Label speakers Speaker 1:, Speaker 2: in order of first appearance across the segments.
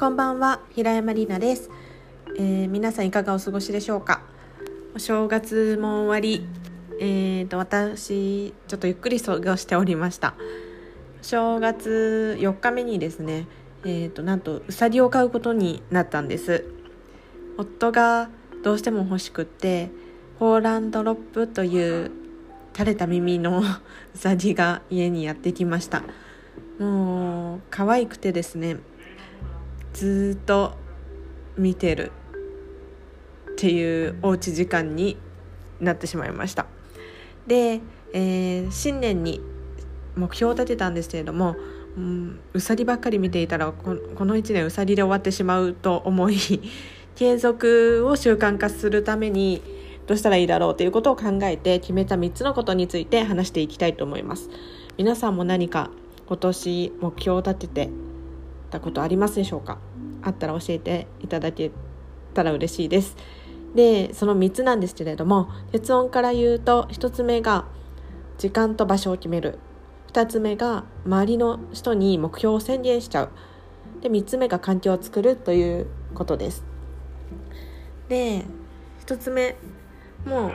Speaker 1: こんばんは平山里奈です、えー、皆さんいかがお過ごしでしょうか？お正月も終わりえーと私ちょっとゆっくり過ごしておりました。正月4日目にですねえーとなんとうさぎを買うことになったんです。夫がどうしても欲しくってホーランドロップという垂れた耳の うさぎが家にやってきました。もう可愛くてですねずっと見てるっていうおうち時間になってしまいました。で、えー、新年に目標を立てたんですけれども、うん、うさぎばっかり見ていたらこの1年うさぎで終わってしまうと思い継続を習慣化するためにどうしたらいいだろうということを考えて決めた3つのことについて話していきたいと思います。皆さんも何か今年目標を立ててたことありますでしょうか？あったら教えていただけたら嬉しいです。でその3つなんですけれども結論から言うと1つ目が時間と場所を決める。2つ目が周りの人に目標を宣言しちゃう。で3つ目が環境を作るということです。で1つ目もう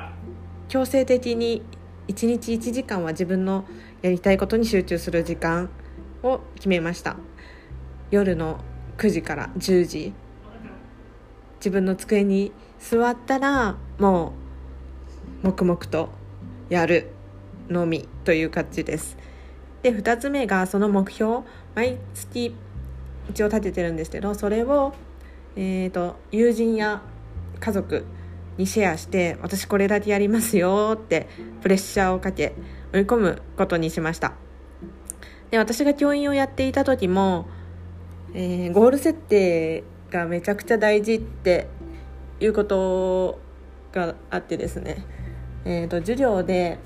Speaker 1: 強制的に1日1時間は自分のやりたいことに集中する時間を決めました。夜の9時から10時。自分の机に座ったらもう黙々とやるのみという感じです。で2つ目がその目標毎月一応立ててるんですけどそれを、えーと、友人や家族にシェアして私これだけやりますよってプレッシャーをかけ追い込むことにしました。で私が教員をやっていた時もえー、ゴール設定がめちゃくちゃ大事っていうことがあってですね、えーと、授業で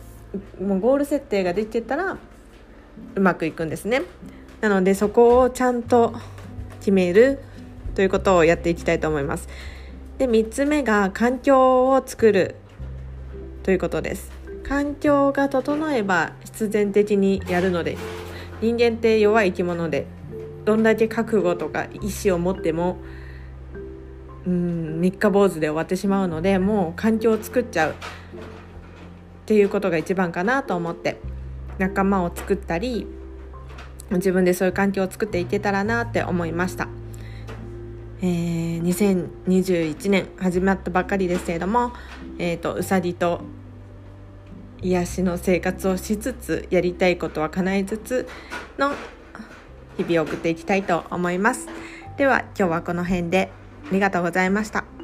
Speaker 1: もうゴール設定ができてたらうまくいくんですね。なのでそこをちゃんと決めるということをやっていきたいと思います。で3つ目が環境を作るということです。環境が整えば必然的にやるので人間って弱い生き物でどんだけ覚悟とか意思を持ってもうん三日坊主で終わってしまうのでもう環境を作っちゃうっていうことが一番かなと思って仲間を作ったり自分でそういう環境を作っていけたらなって思いました。えー、2021年始まったばかりですけれども、えーと、うさぎと癒しの生活をしつつやりたいことは叶えつつの日々を送っていきたいと思います。では今日はこの辺でありがとうございました。